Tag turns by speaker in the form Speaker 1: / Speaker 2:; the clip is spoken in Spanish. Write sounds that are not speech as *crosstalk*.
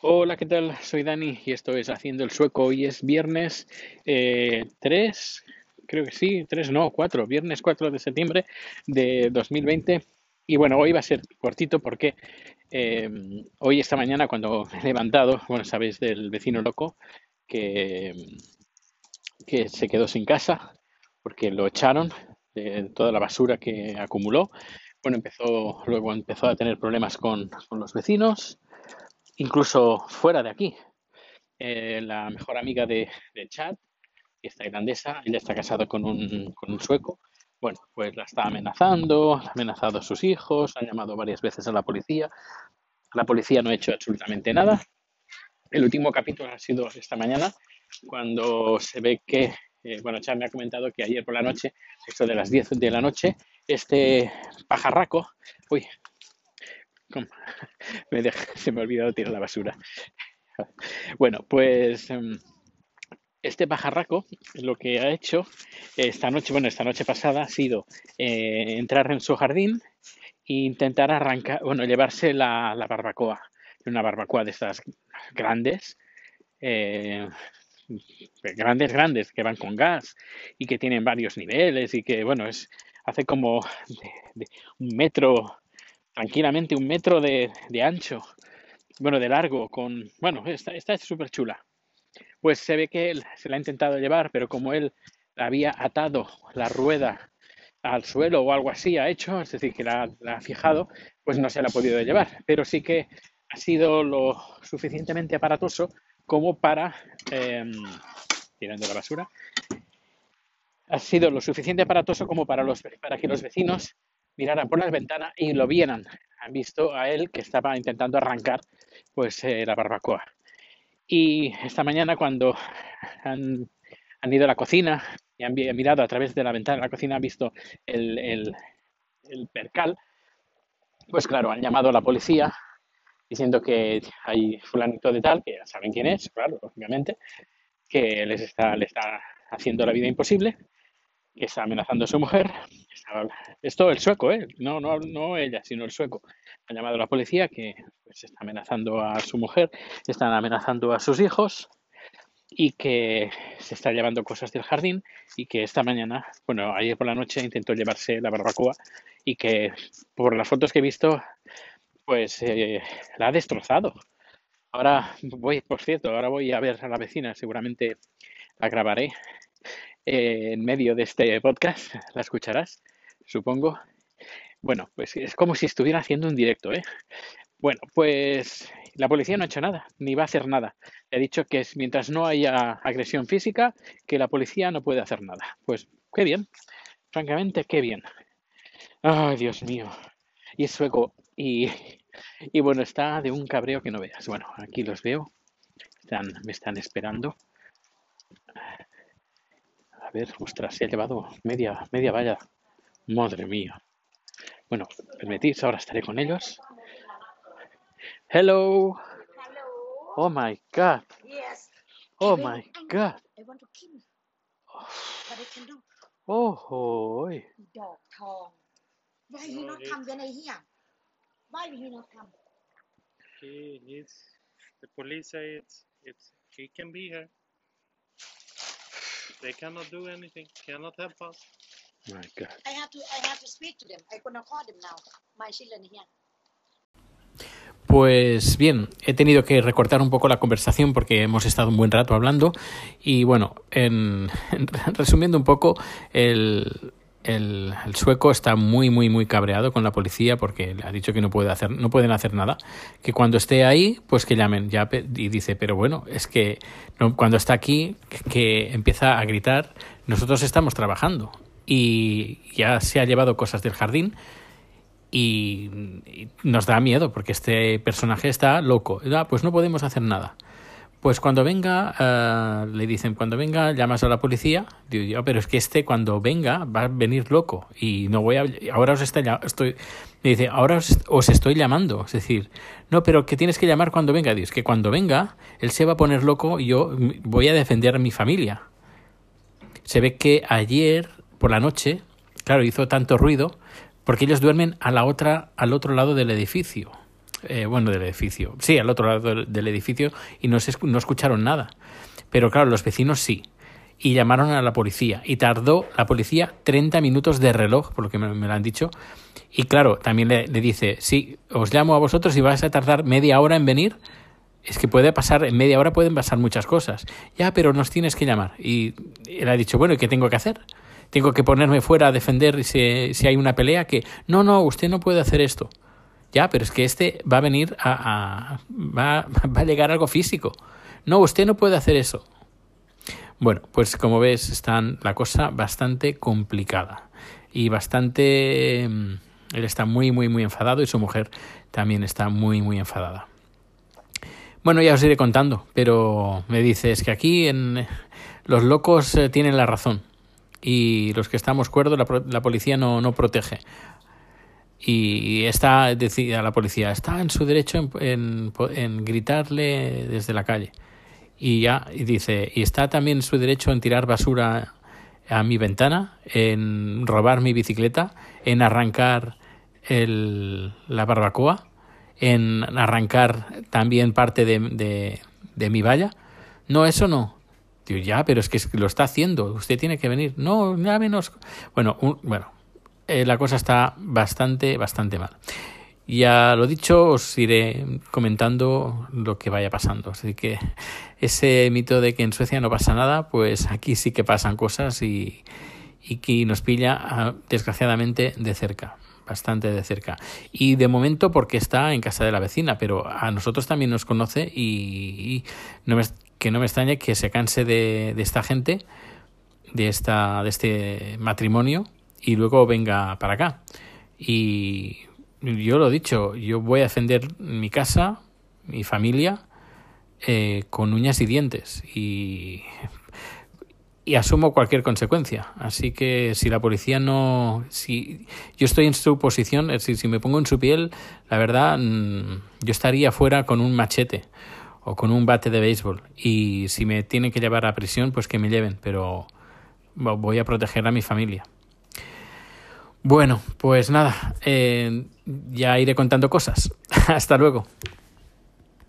Speaker 1: Hola, ¿qué tal? Soy Dani y esto es Haciendo el Sueco. Hoy es viernes eh, 3, creo que sí, 3, no, 4, viernes 4 de septiembre de 2020. Y bueno, hoy va a ser cortito porque eh, hoy, esta mañana, cuando me he levantado, bueno, sabéis del vecino loco que, que se quedó sin casa porque lo echaron de toda la basura que acumuló. Bueno, empezó, luego empezó a tener problemas con, con los vecinos incluso fuera de aquí. Eh, la mejor amiga de, Chad, que es tailandesa, ella está casada con un, con un sueco. Bueno, pues la está amenazando, ha amenazado a sus hijos, ha llamado varias veces a la policía. La policía no ha hecho absolutamente nada. El último capítulo ha sido esta mañana, cuando se ve que, eh, bueno, Chad me ha comentado que ayer por la noche, esto de las 10 de la noche, este pajarraco, uy, *laughs* me se me ha olvidado tirar la basura. Bueno, pues em, este pajarraco lo que ha hecho esta noche, bueno, esta noche pasada ha sido eh, entrar en su jardín e intentar arrancar, bueno, llevarse la, la barbacoa, una barbacoa de estas grandes, eh, grandes, grandes, que van con gas y que tienen varios niveles y que, bueno, es hace como de un metro tranquilamente un metro de, ancho, bueno, de largo, con, bueno, esta, esta es súper chula. Pues se ve que él se la ha intentado llevar, pero como él había atado la rueda al suelo o algo así ha hecho, es decir, que la, ha fijado, pues no se la ha podido llevar. Pero sí que ha sido lo suficientemente aparatoso como para, eh, tirando la basura, ha sido lo suficiente aparatoso como para, los, para que los vecinos miraran por las ventanas y lo vieran. Han visto a él que estaba intentando arrancar pues eh, la barbacoa. Y esta mañana cuando han, ido a la cocina y han mirado a través de la ventana de la cocina, han visto el, percal, pues claro, han llamado a la policía diciendo que hay fulanito de tal, que ya saben quién es, claro, lógicamente, que les le está haciendo la vida imposible, que está amenazando a su mujer esto el sueco, ¿eh? no, no, no ella, sino el sueco. Ha llamado a la policía que pues, está amenazando a su mujer, están amenazando a sus hijos y que se está llevando cosas del jardín y que esta mañana, bueno, ayer por la noche intentó llevarse la barbacoa y que por las fotos que he visto, pues eh, la ha destrozado. Ahora voy, por cierto, ahora voy a ver a la vecina, seguramente la grabaré eh, en medio de este podcast, *laughs* la escucharás supongo. Bueno, pues es como si estuviera haciendo un directo, ¿eh? Bueno, pues la policía no ha hecho nada, ni va a hacer nada. Ha dicho que mientras no haya agresión física, que la policía no puede hacer nada. Pues qué bien, francamente, qué bien. Ay, Dios mío. Y es sueco. Y, y bueno, está de un cabreo que no veas. Bueno, aquí los veo. Están, me están esperando. A ver, ostras, se ha llevado media, media valla. Madre mía. Bueno, permitís, ahora estaré con ellos. Hello.
Speaker 2: Hello.
Speaker 1: Oh my god.
Speaker 2: Yes.
Speaker 1: Oh
Speaker 2: Even
Speaker 1: my god.
Speaker 2: I want to kill you. But I can do.
Speaker 1: Oh, oh.
Speaker 2: ดอกทอง Why he not come when I here? Why he not come?
Speaker 3: He needs the police it's, it's he can be here. They cannot do anything, cannot help us.
Speaker 1: My God.
Speaker 2: I have to I have to speak to them. I gonna call them now. My children here.
Speaker 1: Pues bien, he tenido que recortar un poco la conversación porque hemos estado un buen rato hablando y bueno, en, *laughs* en- resumiendo un poco, el, el, sueco está muy, muy, muy cabreado con la policía porque le ha dicho que no, puede hacer, no pueden hacer nada, que cuando esté ahí, pues que llamen. Y dice, pero bueno, es que cuando está aquí, que, empieza a gritar, nosotros estamos trabajando y ya se ha llevado cosas del jardín y, y nos da miedo porque este personaje está loco. Ah, pues no podemos hacer nada. Pues cuando venga, eh, le dicen, cuando venga, llamas a la policía. Digo yo, pero es que este cuando venga va a venir loco y no voy a... Ahora os está, estoy... Me dice, ahora os, os estoy llamando. Es decir, no, pero que tienes que llamar cuando venga. Digo, es que cuando venga, él se va a poner loco y yo voy a defender a mi familia. Se ve que ayer por la noche, claro, hizo tanto ruido porque ellos duermen a la otra, al otro lado del edificio. Eh, bueno, del edificio, sí, al otro lado del, edificio y no, se, no escucharon nada. Pero claro, los vecinos sí. Y llamaron a la policía. Y tardó la policía 30 minutos de reloj, por lo que me, lo han dicho. Y claro, también le, le dice, sí, os llamo a vosotros y vais a tardar media hora en venir. Es que puede pasar, en media hora pueden pasar muchas cosas. Ya, pero nos tienes que llamar. Y él ha dicho, bueno, ¿y qué tengo que hacer? Tengo que ponerme fuera a defender si, si hay una pelea que, no, no, usted no puede hacer esto. Ya, pero es que este va a venir a... a- va, *laughs* va a llegar algo físico. No, usted no puede hacer eso. Bueno, pues como ves, están la cosa bastante complicada y bastante... mm, Él está muy, muy, muy enfadado y su mujer también está muy, muy enfadada. Bueno, ya os iré contando, pero me dices que aquí en los locos eh, tienen la razón y los que estamos cuerdos la, la policía no, no protege y está decía la policía está en su derecho en, en, en gritarle desde la calle y ya y dice y está también en su derecho en tirar basura a mi ventana en robar mi bicicleta en arrancar el, la barbacoa en arrancar también parte de, de, de mi valla no eso no Digo, ya pero es que lo está haciendo usted tiene que venir no ya menos bueno un- bueno eh, la cosa está bastante, bastante mal. Ya lo dicho, os iré comentando lo que vaya pasando. Así que ese mito de que en Suecia no pasa nada, pues aquí sí que pasan cosas y, y que nos pilla ah, desgraciadamente de cerca, bastante de cerca. Y de momento porque está en casa de la vecina, pero a nosotros también nos conoce y, no me, que no me extrañe que se canse de, de esta gente, de, esta, de este matrimonio y luego venga para acá. Y yo lo he dicho, yo voy a defender mi casa, mi familia, eh, con uñas y dientes y, y asumo cualquier consecuencia. Así que si la policía no... Si yo estoy en su posición, decir, si me pongo en su piel, la verdad, mm, yo estaría fuera con un machete o con un bate de béisbol. Y si me tienen que llevar a prisión, pues que me lleven, pero voy a proteger a mi familia. Bueno, pues nada, eh, ya iré contando cosas. *laughs* Hasta luego.